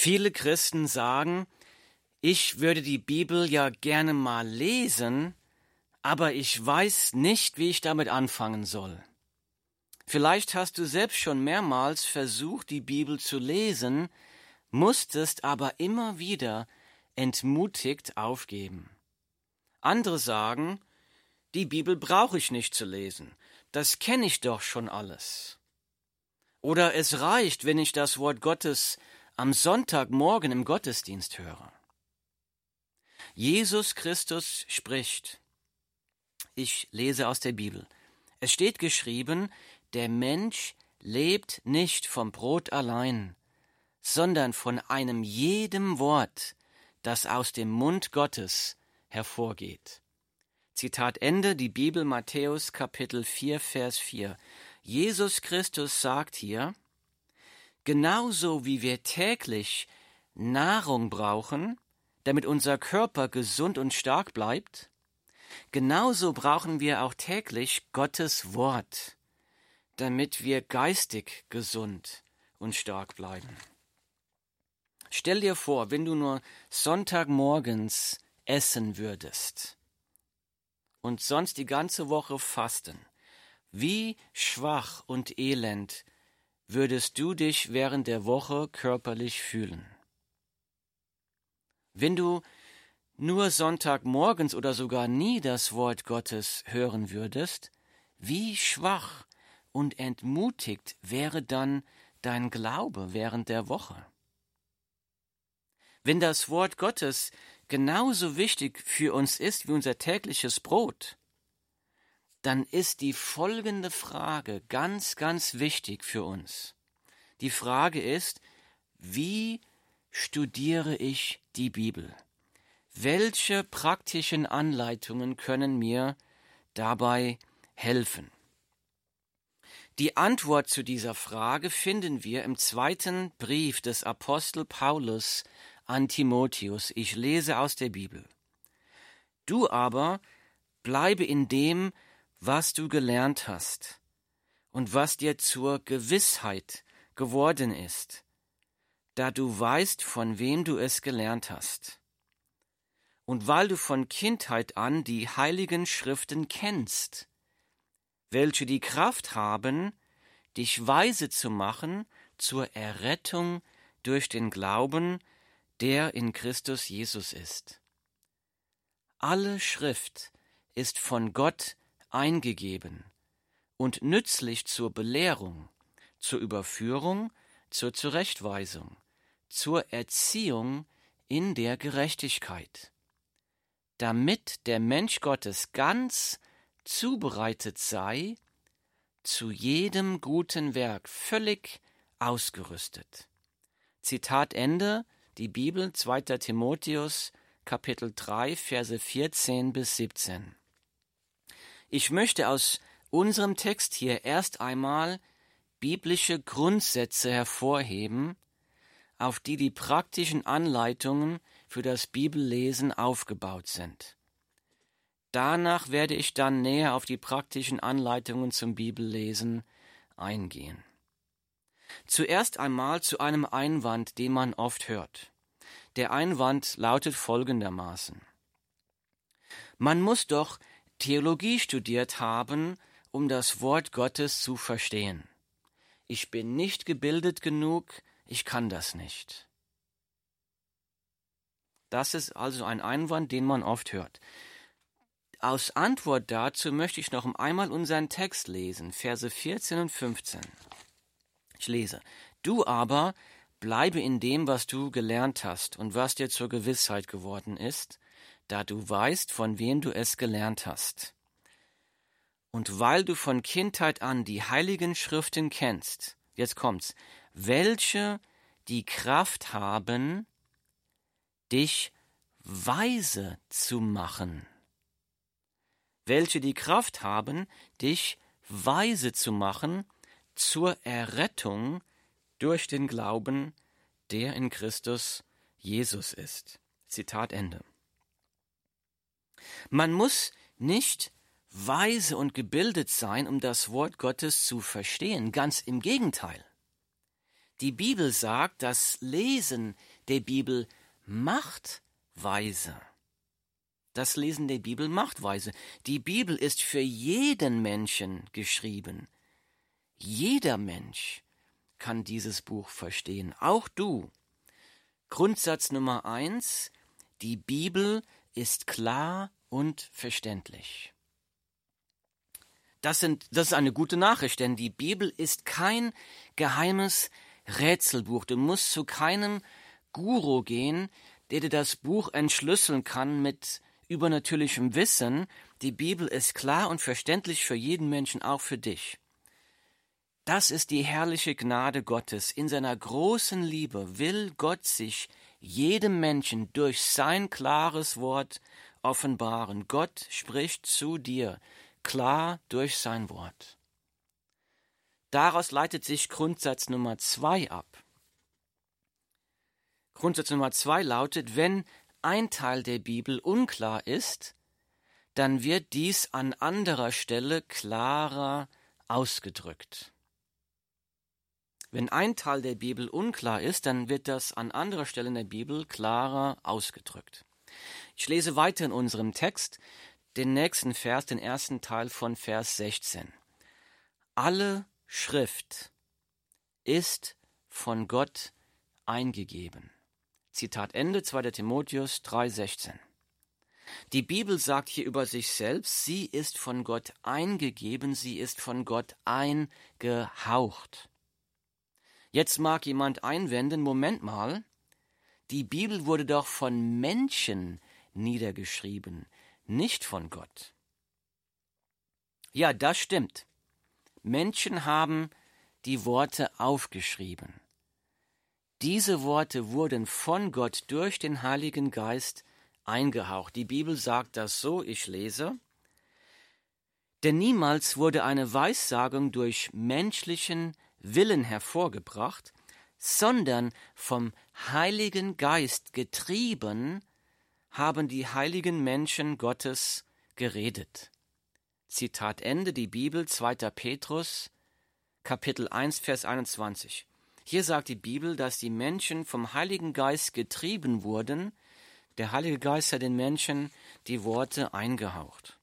Viele Christen sagen, ich würde die Bibel ja gerne mal lesen, aber ich weiß nicht, wie ich damit anfangen soll. Vielleicht hast du selbst schon mehrmals versucht, die Bibel zu lesen, musstest aber immer wieder entmutigt aufgeben. Andere sagen, die Bibel brauche ich nicht zu lesen, das kenne ich doch schon alles. Oder es reicht, wenn ich das Wort Gottes am Sonntagmorgen im Gottesdienst höre. Jesus Christus spricht. Ich lese aus der Bibel. Es steht geschrieben, der Mensch lebt nicht vom Brot allein, sondern von einem jedem Wort, das aus dem Mund Gottes hervorgeht. Zitat Ende, die Bibel Matthäus Kapitel 4, Vers 4. Jesus Christus sagt hier, genauso wie wir täglich Nahrung brauchen, damit unser Körper gesund und stark bleibt, genauso brauchen wir auch täglich Gottes Wort, damit wir geistig gesund und stark bleiben. Stell dir vor, wenn du nur Sonntagmorgens essen würdest und sonst die ganze Woche fasten, wie schwach und elend würdest du dich während der Woche körperlich fühlen? Wenn du nur Sonntagmorgens oder sogar nie das Wort Gottes hören würdest, wie schwach und entmutigt wäre dann dein Glaube während der Woche? Wenn das Wort Gottes genauso wichtig für uns ist wie unser tägliches Brot, dann ist die folgende Frage ganz, ganz wichtig für uns. Die Frage ist, wie studiere ich die Bibel? Welche praktischen Anleitungen können mir dabei helfen? Die Antwort zu dieser Frage finden wir im zweiten Brief des Apostel Paulus an Timotheus, ich lese aus der Bibel. Du aber bleibe in dem, was du gelernt hast und was dir zur Gewissheit geworden ist, da du weißt, von wem du es gelernt hast. Und weil du von Kindheit an die heiligen Schriften kennst, welche die Kraft haben, dich weise zu machen zur Errettung durch den Glauben, der in Christus Jesus ist. Alle Schrift ist von Gott eingegeben und nützlich zur Belehrung, zur Überführung, zur Zurechtweisung, zur Erziehung in der Gerechtigkeit, damit der Mensch Gottes ganz zubereitet sei, zu jedem guten Werk völlig ausgerüstet. Zitat Ende die Bibel 2. Timotheus Kapitel 3 Verse 14 bis 17. Ich möchte aus unserem Text hier erst einmal biblische Grundsätze hervorheben, auf die die praktischen Anleitungen für das Bibellesen aufgebaut sind. Danach werde ich dann näher auf die praktischen Anleitungen zum Bibellesen eingehen. Zuerst einmal zu einem Einwand, den man oft hört. Der Einwand lautet folgendermaßen. Man muss doch Theologie studiert haben, um das Wort Gottes zu verstehen. Ich bin nicht gebildet genug, ich kann das nicht. Das ist also ein Einwand, den man oft hört. Aus Antwort dazu möchte ich noch einmal unseren Text lesen, Verse 14 und 15. Ich lese. Du aber bleibe in dem, was du gelernt hast und was dir zur Gewissheit geworden ist, da du weißt, von wem du es gelernt hast. Und weil du von Kindheit an die heiligen Schriften kennst, jetzt kommt's, welche die Kraft haben, dich weise zu machen. Welche die Kraft haben, dich weise zu machen, zur Errettung durch den Glauben, der in Christus Jesus ist. Zitat Ende. Man muss nicht weise und gebildet sein, um das Wort Gottes zu verstehen. Ganz im Gegenteil. Die Bibel sagt, das Lesen der Bibel macht weise. Das Lesen der Bibel macht weise. Die Bibel ist für jeden Menschen geschrieben. Jeder Mensch kann dieses Buch verstehen, auch du. Grundsatz Nummer eins, die Bibel ist klar und verständlich. Das, sind, das ist eine gute Nachricht, denn die Bibel ist kein geheimes Rätselbuch. Du musst zu keinem Guru gehen, der dir das Buch entschlüsseln kann mit übernatürlichem Wissen. Die Bibel ist klar und verständlich für jeden Menschen, auch für dich. Das ist die herrliche Gnade Gottes. In seiner großen Liebe will Gott sich jedem Menschen durch sein klares Wort offenbaren. Gott spricht zu dir klar durch sein Wort. Daraus leitet sich Grundsatz Nummer zwei ab. Grundsatz Nummer zwei lautet, wenn ein Teil der Bibel unklar ist, dann wird dies an anderer Stelle klarer ausgedrückt. Wenn ein Teil der Bibel unklar ist, dann wird das an anderer Stelle in der Bibel klarer ausgedrückt. Ich lese weiter in unserem Text den nächsten Vers, den ersten Teil von Vers 16. Alle Schrift ist von Gott eingegeben. Zitat Ende 2. Timotheus 3,16. Die Bibel sagt hier über sich selbst, sie ist von Gott eingegeben, sie ist von Gott eingehaucht. Jetzt mag jemand einwenden, Moment mal, die Bibel wurde doch von Menschen niedergeschrieben, nicht von Gott. Ja, das stimmt. Menschen haben die Worte aufgeschrieben. Diese Worte wurden von Gott durch den Heiligen Geist eingehaucht. Die Bibel sagt das so, ich lese. Denn niemals wurde eine Weissagung durch menschlichen Willen hervorgebracht, sondern vom Heiligen Geist getrieben haben die heiligen Menschen Gottes geredet. Zitat Ende, die Bibel, 2. Petrus, Kapitel 1, Vers 21. Hier sagt die Bibel, dass die Menschen vom Heiligen Geist getrieben wurden. Der Heilige Geist hat den Menschen die Worte eingehaucht.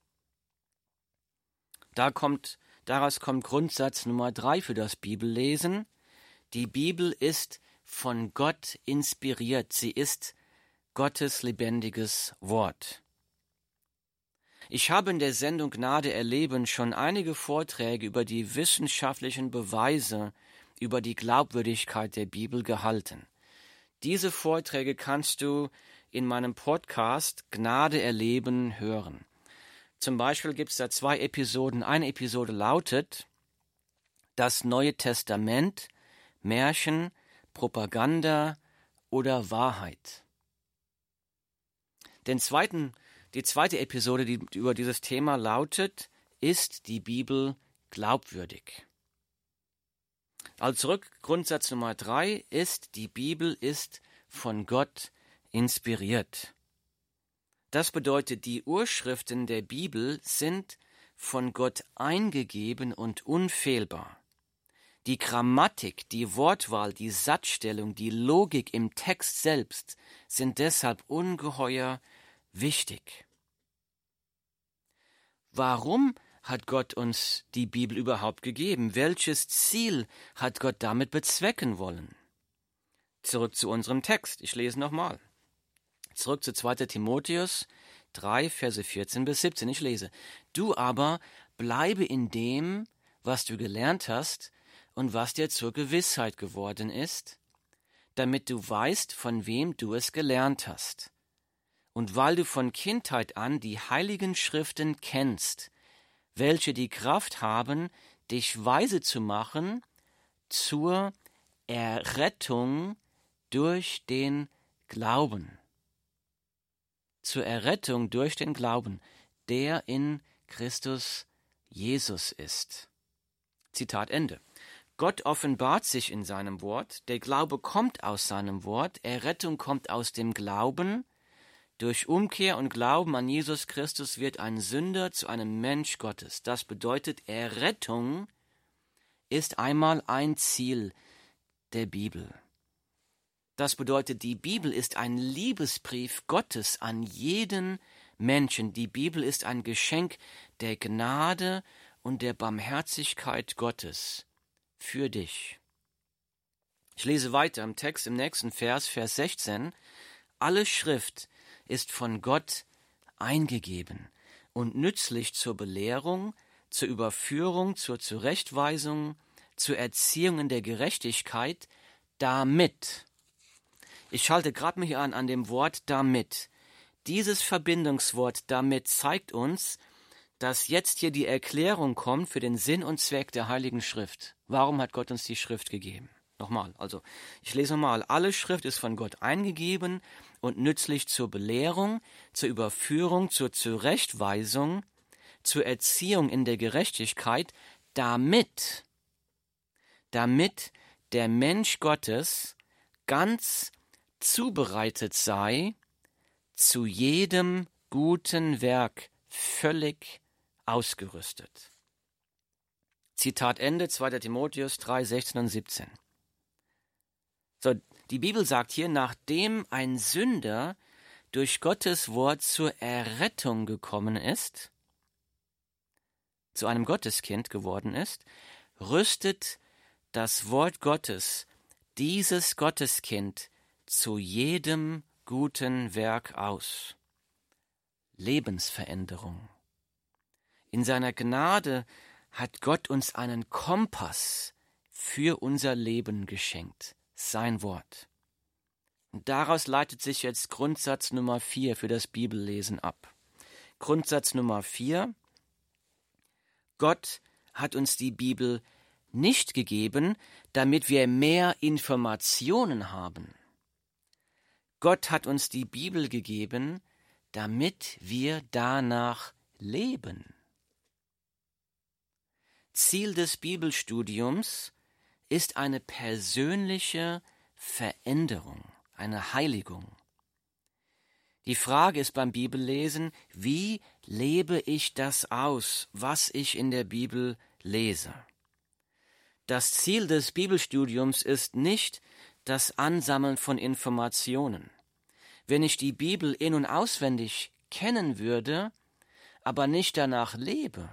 Da kommt Daraus kommt Grundsatz Nummer drei für das Bibellesen. Die Bibel ist von Gott inspiriert. Sie ist Gottes lebendiges Wort. Ich habe in der Sendung Gnade erleben schon einige Vorträge über die wissenschaftlichen Beweise über die Glaubwürdigkeit der Bibel gehalten. Diese Vorträge kannst du in meinem Podcast Gnade erleben hören. Zum Beispiel gibt es da zwei Episoden. Eine Episode lautet Das Neue Testament, Märchen, Propaganda oder Wahrheit. Den zweiten, die zweite Episode, die über dieses Thema lautet, ist die Bibel glaubwürdig? Also zurück, Grundsatz Nummer drei ist, die Bibel ist von Gott inspiriert. Das bedeutet, die Urschriften der Bibel sind von Gott eingegeben und unfehlbar. Die Grammatik, die Wortwahl, die Satzstellung, die Logik im Text selbst sind deshalb ungeheuer wichtig. Warum hat Gott uns die Bibel überhaupt gegeben? Welches Ziel hat Gott damit bezwecken wollen? Zurück zu unserem Text. Ich lese nochmal. Zurück zu 2. Timotheus 3, Verse 14 bis 17. Ich lese. Du aber bleibe in dem, was du gelernt hast und was dir zur Gewissheit geworden ist, damit du weißt, von wem du es gelernt hast. Und weil du von Kindheit an die heiligen Schriften kennst, welche die Kraft haben, dich weise zu machen zur Errettung durch den Glauben zur Errettung durch den Glauben, der in Christus Jesus ist. Zitat Ende. Gott offenbart sich in seinem Wort, der Glaube kommt aus seinem Wort, Errettung kommt aus dem Glauben, durch Umkehr und Glauben an Jesus Christus wird ein Sünder zu einem Mensch Gottes. Das bedeutet, Errettung ist einmal ein Ziel der Bibel. Das bedeutet, die Bibel ist ein Liebesbrief Gottes an jeden Menschen. Die Bibel ist ein Geschenk der Gnade und der Barmherzigkeit Gottes für dich. Ich lese weiter im Text im nächsten Vers, Vers 16. Alle Schrift ist von Gott eingegeben und nützlich zur Belehrung, zur Überführung, zur Zurechtweisung, zur Erziehung in der Gerechtigkeit, damit. Ich schalte gerade mich an an dem Wort damit. Dieses Verbindungswort damit zeigt uns, dass jetzt hier die Erklärung kommt für den Sinn und Zweck der Heiligen Schrift. Warum hat Gott uns die Schrift gegeben? Nochmal, also ich lese nochmal, alle Schrift ist von Gott eingegeben und nützlich zur Belehrung, zur Überführung, zur Zurechtweisung, zur Erziehung in der Gerechtigkeit, damit, damit der Mensch Gottes ganz zubereitet sei, zu jedem guten Werk völlig ausgerüstet. Zitat Ende 2. Timotheus 3, 16 und 17. So, die Bibel sagt hier, nachdem ein Sünder durch Gottes Wort zur Errettung gekommen ist, zu einem Gotteskind geworden ist, rüstet das Wort Gottes dieses Gotteskind zu jedem guten Werk aus. Lebensveränderung. In seiner Gnade hat Gott uns einen Kompass für unser Leben geschenkt, sein Wort. Und daraus leitet sich jetzt Grundsatz Nummer vier für das Bibellesen ab. Grundsatz Nummer vier Gott hat uns die Bibel nicht gegeben, damit wir mehr Informationen haben. Gott hat uns die Bibel gegeben, damit wir danach leben. Ziel des Bibelstudiums ist eine persönliche Veränderung, eine Heiligung. Die Frage ist beim Bibellesen, wie lebe ich das aus, was ich in der Bibel lese? Das Ziel des Bibelstudiums ist nicht das Ansammeln von Informationen. Wenn ich die Bibel in und auswendig kennen würde, aber nicht danach lebe,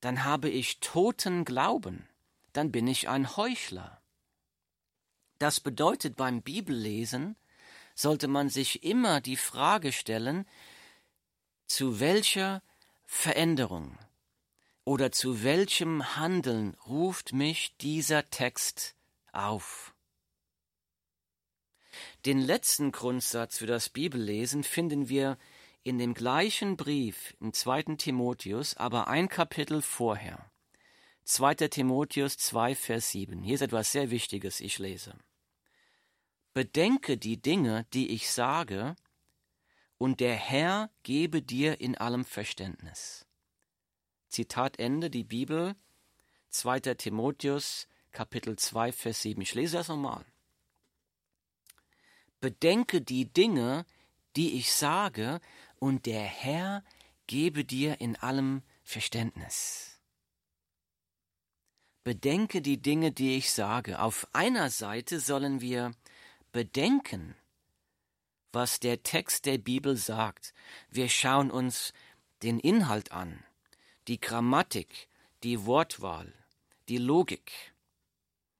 dann habe ich toten Glauben, dann bin ich ein Heuchler. Das bedeutet beim Bibellesen sollte man sich immer die Frage stellen, zu welcher Veränderung oder zu welchem Handeln ruft mich dieser Text auf? Den letzten Grundsatz für das Bibellesen finden wir in dem gleichen Brief im zweiten Timotheus, aber ein Kapitel vorher. 2. Timotheus 2, Vers 7. Hier ist etwas sehr Wichtiges, ich lese. Bedenke die Dinge, die ich sage, und der Herr gebe dir in allem Verständnis. Zitat Ende, die Bibel, 2. Timotheus, Kapitel 2, Vers 7. Ich lese das nochmal. Bedenke die Dinge, die ich sage, und der Herr gebe dir in allem Verständnis. Bedenke die Dinge, die ich sage. Auf einer Seite sollen wir bedenken, was der Text der Bibel sagt. Wir schauen uns den Inhalt an, die Grammatik, die Wortwahl, die Logik.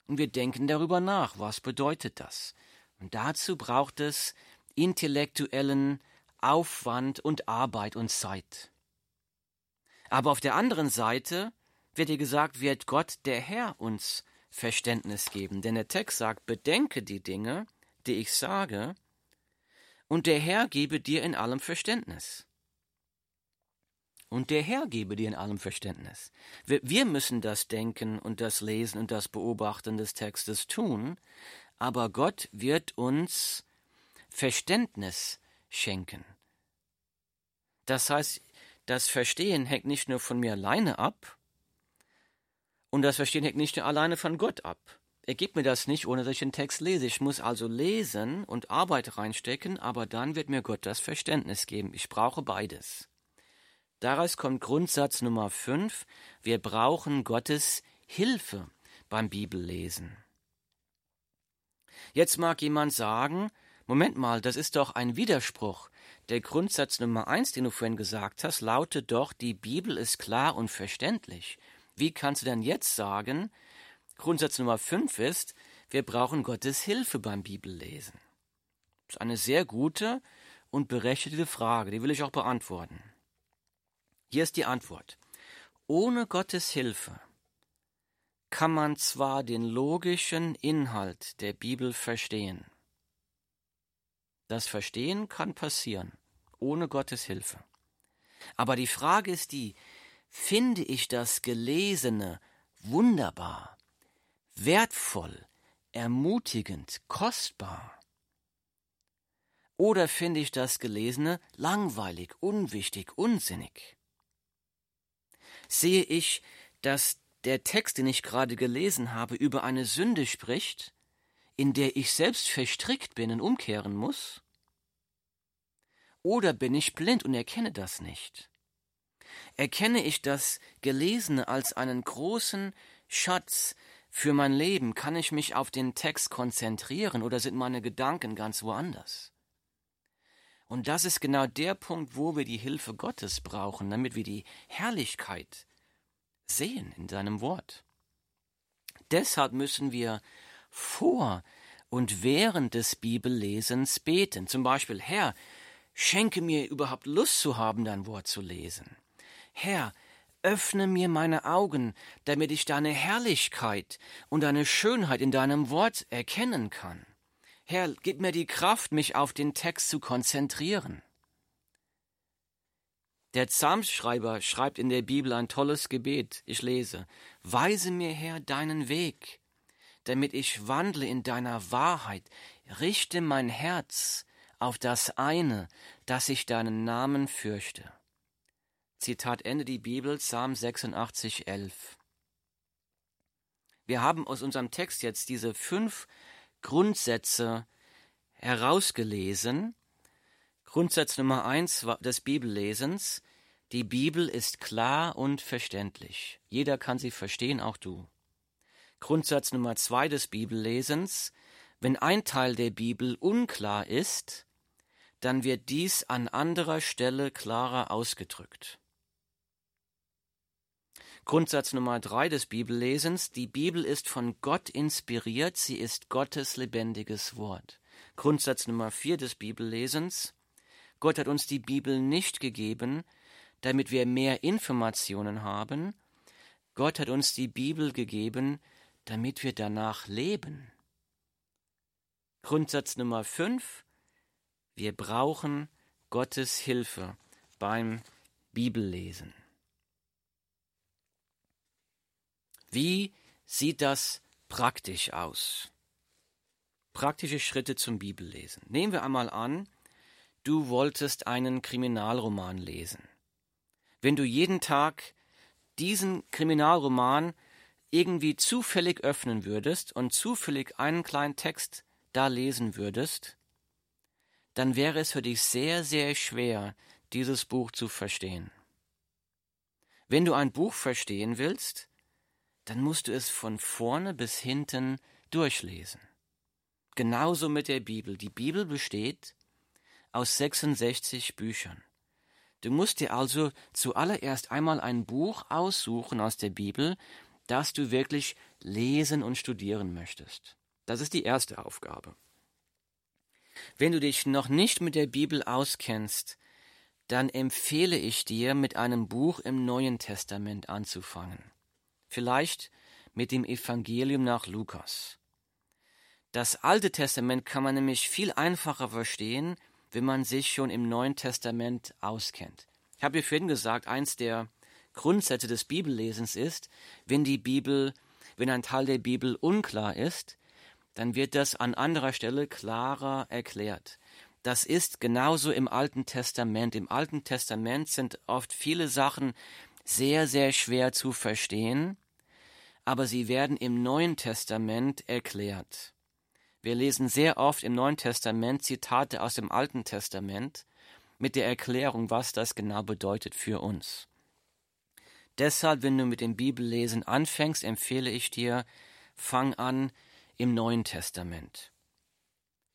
Und wir denken darüber nach, was bedeutet das? Und dazu braucht es intellektuellen Aufwand und Arbeit und Zeit. Aber auf der anderen Seite wird dir gesagt, wird Gott der Herr uns Verständnis geben. Denn der Text sagt, bedenke die Dinge, die ich sage, und der Herr gebe dir in allem Verständnis. Und der Herr gebe dir in allem Verständnis. Wir, müssen das Denken und das Lesen und das Beobachten des Textes tun, aber Gott wird uns Verständnis schenken. Das heißt, das Verstehen hängt nicht nur von mir alleine ab, und das Verstehen hängt nicht nur alleine von Gott ab. Er gibt mir das nicht, ohne dass ich den Text lese. Ich muss also lesen und Arbeit reinstecken, aber dann wird mir Gott das Verständnis geben. Ich brauche beides. Daraus kommt Grundsatz Nummer 5. Wir brauchen Gottes Hilfe beim Bibellesen. Jetzt mag jemand sagen, Moment mal, das ist doch ein Widerspruch. Der Grundsatz Nummer eins, den du vorhin gesagt hast, lautet doch, die Bibel ist klar und verständlich. Wie kannst du denn jetzt sagen, Grundsatz Nummer fünf ist, wir brauchen Gottes Hilfe beim Bibellesen? Das ist eine sehr gute und berechtigte Frage, die will ich auch beantworten. Hier ist die Antwort. Ohne Gottes Hilfe kann man zwar den logischen Inhalt der Bibel verstehen. Das Verstehen kann passieren, ohne Gottes Hilfe. Aber die Frage ist die, finde ich das Gelesene wunderbar, wertvoll, ermutigend, kostbar? Oder finde ich das Gelesene langweilig, unwichtig, unsinnig? Sehe ich, dass der Text, den ich gerade gelesen habe, über eine Sünde spricht, in der ich selbst verstrickt bin und umkehren muss? Oder bin ich blind und erkenne das nicht? Erkenne ich das Gelesene als einen großen Schatz für mein Leben? Kann ich mich auf den Text konzentrieren oder sind meine Gedanken ganz woanders? Und das ist genau der Punkt, wo wir die Hilfe Gottes brauchen, damit wir die Herrlichkeit sehen in seinem Wort. Deshalb müssen wir vor und während des Bibellesens beten. Zum Beispiel, Herr, schenke mir überhaupt Lust zu haben, dein Wort zu lesen. Herr, öffne mir meine Augen, damit ich deine Herrlichkeit und deine Schönheit in deinem Wort erkennen kann. Herr, gib mir die Kraft, mich auf den Text zu konzentrieren. Der Psalmschreiber schreibt in der Bibel ein tolles Gebet. Ich lese: Weise mir, Herr, deinen Weg, damit ich wandle in deiner Wahrheit. Richte mein Herz auf das eine, dass ich deinen Namen fürchte. Zitat Ende die Bibel, Psalm 86, 11. Wir haben aus unserem Text jetzt diese fünf Grundsätze herausgelesen. Grundsatz Nummer eins des Bibellesens. Die Bibel ist klar und verständlich. Jeder kann sie verstehen, auch du. Grundsatz Nummer zwei des Bibellesens. Wenn ein Teil der Bibel unklar ist, dann wird dies an anderer Stelle klarer ausgedrückt. Grundsatz Nummer drei des Bibellesens. Die Bibel ist von Gott inspiriert, sie ist Gottes lebendiges Wort. Grundsatz Nummer vier des Bibellesens. Gott hat uns die Bibel nicht gegeben, damit wir mehr Informationen haben. Gott hat uns die Bibel gegeben, damit wir danach leben. Grundsatz Nummer fünf. Wir brauchen Gottes Hilfe beim Bibellesen. Wie sieht das praktisch aus? Praktische Schritte zum Bibellesen. Nehmen wir einmal an, du wolltest einen Kriminalroman lesen. Wenn du jeden Tag diesen Kriminalroman irgendwie zufällig öffnen würdest und zufällig einen kleinen Text da lesen würdest, dann wäre es für dich sehr, sehr schwer, dieses Buch zu verstehen. Wenn du ein Buch verstehen willst, dann musst du es von vorne bis hinten durchlesen. Genauso mit der Bibel. Die Bibel besteht aus 66 Büchern. Du musst dir also zuallererst einmal ein Buch aussuchen aus der Bibel, das du wirklich lesen und studieren möchtest. Das ist die erste Aufgabe. Wenn du dich noch nicht mit der Bibel auskennst, dann empfehle ich dir, mit einem Buch im Neuen Testament anzufangen. Vielleicht mit dem Evangelium nach Lukas. Das Alte Testament kann man nämlich viel einfacher verstehen, wenn man sich schon im Neuen Testament auskennt. Ich habe dir vorhin gesagt, eins der Grundsätze des Bibellesens ist, wenn die Bibel, wenn ein Teil der Bibel unklar ist, dann wird das an anderer Stelle klarer erklärt. Das ist genauso im Alten Testament. Im Alten Testament sind oft viele Sachen sehr, sehr schwer zu verstehen, aber sie werden im Neuen Testament erklärt. Wir lesen sehr oft im Neuen Testament Zitate aus dem Alten Testament mit der Erklärung, was das genau bedeutet für uns. Deshalb, wenn du mit dem Bibellesen anfängst, empfehle ich dir, fang an im Neuen Testament.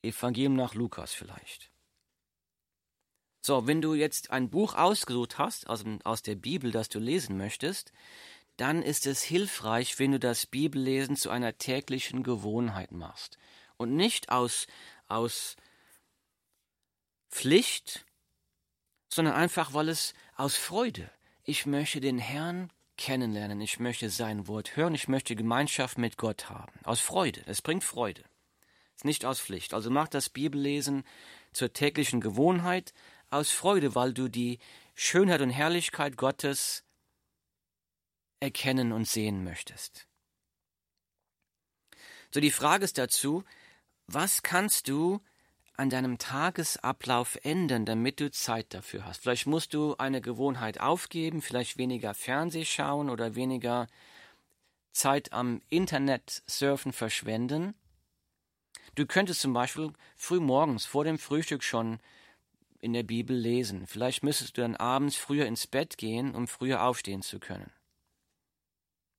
Evangelium nach Lukas vielleicht. So, wenn du jetzt ein Buch ausgesucht hast aus, aus der Bibel, das du lesen möchtest, dann ist es hilfreich, wenn du das Bibellesen zu einer täglichen Gewohnheit machst. Und nicht aus, aus Pflicht, sondern einfach, weil es aus Freude. Ich möchte den Herrn kennenlernen, ich möchte sein Wort hören, ich möchte Gemeinschaft mit Gott haben. Aus Freude. Es bringt Freude. Es ist nicht aus Pflicht. Also mach das Bibellesen zur täglichen Gewohnheit aus Freude, weil du die Schönheit und Herrlichkeit Gottes erkennen und sehen möchtest. So die Frage ist dazu, was kannst du an deinem Tagesablauf ändern, damit du Zeit dafür hast? Vielleicht musst du eine Gewohnheit aufgeben, vielleicht weniger Fernseh schauen oder weniger Zeit am Internet surfen verschwenden. Du könntest zum Beispiel früh morgens vor dem Frühstück schon in der Bibel lesen. Vielleicht müsstest du dann abends früher ins Bett gehen, um früher aufstehen zu können.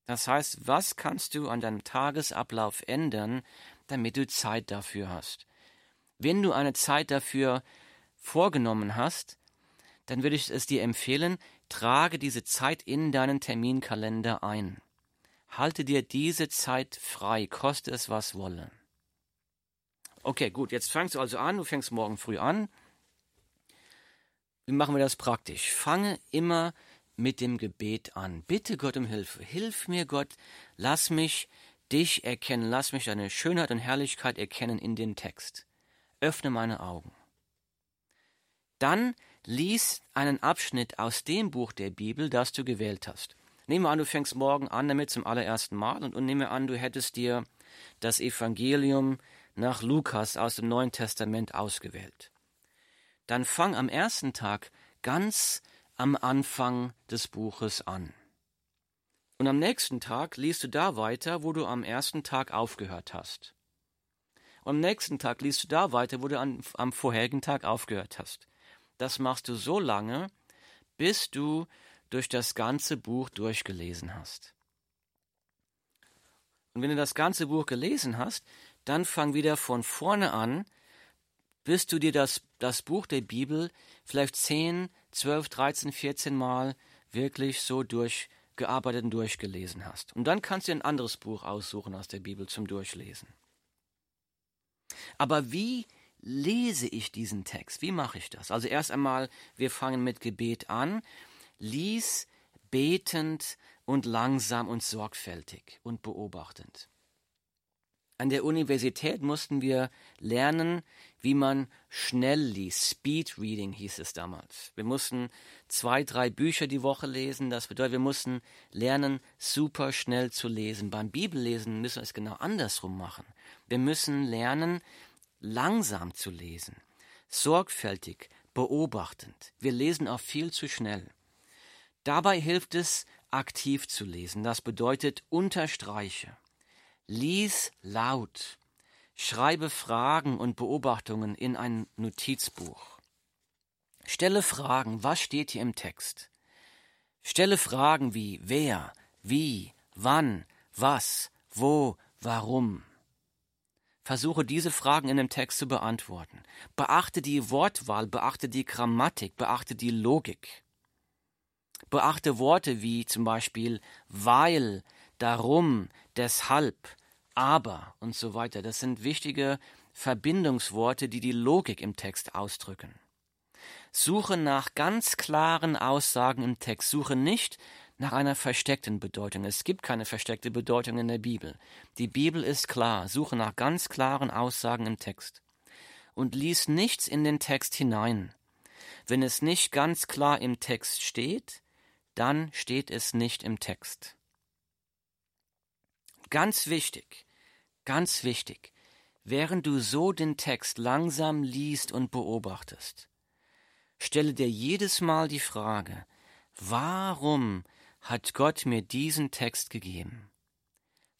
Das heißt, was kannst du an deinem Tagesablauf ändern, damit du Zeit dafür hast? Wenn du eine Zeit dafür vorgenommen hast, dann würde ich es dir empfehlen, trage diese Zeit in deinen Terminkalender ein. Halte dir diese Zeit frei, koste es was wolle. Okay, gut, jetzt fängst du also an, du fängst morgen früh an. Wie machen wir das praktisch? Fange immer mit dem Gebet an. Bitte Gott um Hilfe. Hilf mir, Gott. Lass mich dich erkennen. Lass mich deine Schönheit und Herrlichkeit erkennen in dem Text. Öffne meine Augen. Dann lies einen Abschnitt aus dem Buch der Bibel, das du gewählt hast. Nehmen wir an, du fängst morgen an damit zum allerersten Mal und, und nehme an, du hättest dir das Evangelium nach Lukas aus dem Neuen Testament ausgewählt. Dann fang am ersten Tag ganz am Anfang des Buches an. Und am nächsten Tag liest du da weiter, wo du am ersten Tag aufgehört hast. Und am nächsten Tag liest du da weiter, wo du an, am vorherigen Tag aufgehört hast. Das machst du so lange, bis du durch das ganze Buch durchgelesen hast. Und wenn du das ganze Buch gelesen hast, dann fang wieder von vorne an, bis du dir das, das Buch der Bibel vielleicht 10, 12, 13, 14 Mal wirklich so durchgearbeitet und durchgelesen hast. Und dann kannst du ein anderes Buch aussuchen aus der Bibel zum Durchlesen. Aber wie lese ich diesen Text? Wie mache ich das? Also erst einmal, wir fangen mit Gebet an. Lies betend und langsam und sorgfältig und beobachtend. An der Universität mussten wir lernen, wie man schnell liest. Speed Reading hieß es damals. Wir mussten zwei, drei Bücher die Woche lesen. Das bedeutet, wir mussten lernen, super schnell zu lesen. Beim Bibellesen müssen wir es genau andersrum machen. Wir müssen lernen, langsam zu lesen. Sorgfältig, beobachtend. Wir lesen auch viel zu schnell. Dabei hilft es, aktiv zu lesen. Das bedeutet, unterstreiche Lies laut. Schreibe Fragen und Beobachtungen in ein Notizbuch. Stelle Fragen, was steht hier im Text? Stelle Fragen wie wer, wie, wann, was, wo, warum. Versuche diese Fragen in dem Text zu beantworten. Beachte die Wortwahl, beachte die Grammatik, beachte die Logik. Beachte Worte wie zum Beispiel weil, darum, deshalb, aber und so weiter. Das sind wichtige Verbindungsworte, die die Logik im Text ausdrücken. Suche nach ganz klaren Aussagen im Text. Suche nicht nach einer versteckten Bedeutung. Es gibt keine versteckte Bedeutung in der Bibel. Die Bibel ist klar. Suche nach ganz klaren Aussagen im Text. Und lies nichts in den Text hinein. Wenn es nicht ganz klar im Text steht, dann steht es nicht im Text. Ganz wichtig, ganz wichtig, während du so den Text langsam liest und beobachtest, stelle dir jedes Mal die Frage, warum hat Gott mir diesen Text gegeben?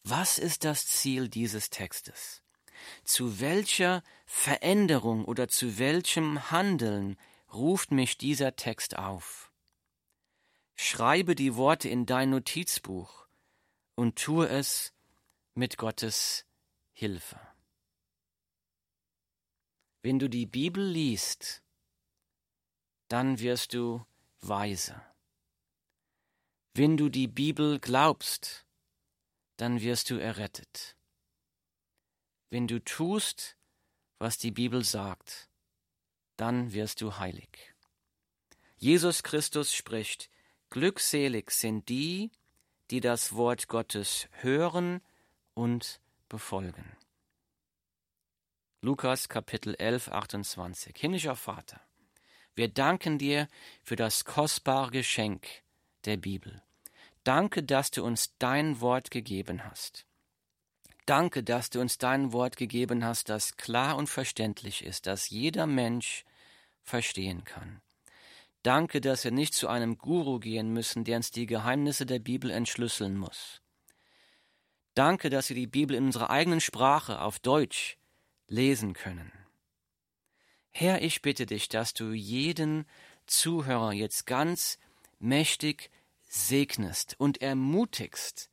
Was ist das Ziel dieses Textes? Zu welcher Veränderung oder zu welchem Handeln ruft mich dieser Text auf? Schreibe die Worte in dein Notizbuch und tue es mit Gottes Hilfe. Wenn du die Bibel liest, dann wirst du weise. Wenn du die Bibel glaubst, dann wirst du errettet. Wenn du tust, was die Bibel sagt, dann wirst du heilig. Jesus Christus spricht, Glückselig sind die, die das Wort Gottes hören und befolgen. Lukas Kapitel 11, 28. Himmlischer Vater, wir danken dir für das kostbare Geschenk der Bibel. Danke, dass du uns dein Wort gegeben hast. Danke, dass du uns dein Wort gegeben hast, das klar und verständlich ist, das jeder Mensch verstehen kann. Danke, dass wir nicht zu einem Guru gehen müssen, der uns die Geheimnisse der Bibel entschlüsseln muss. Danke, dass wir die Bibel in unserer eigenen Sprache auf Deutsch lesen können. Herr, ich bitte dich, dass du jeden Zuhörer jetzt ganz mächtig segnest und ermutigst,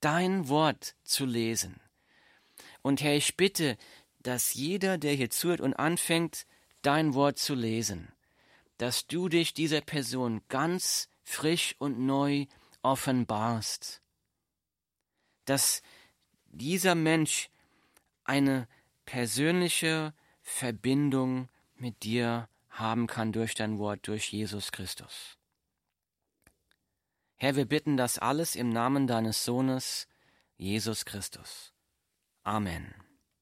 dein Wort zu lesen. Und Herr, ich bitte, dass jeder, der hier zuhört und anfängt, dein Wort zu lesen, dass du dich dieser Person ganz frisch und neu offenbarst, dass dieser Mensch eine persönliche Verbindung mit dir haben kann durch dein Wort, durch Jesus Christus. Herr, wir bitten das alles im Namen deines Sohnes, Jesus Christus. Amen.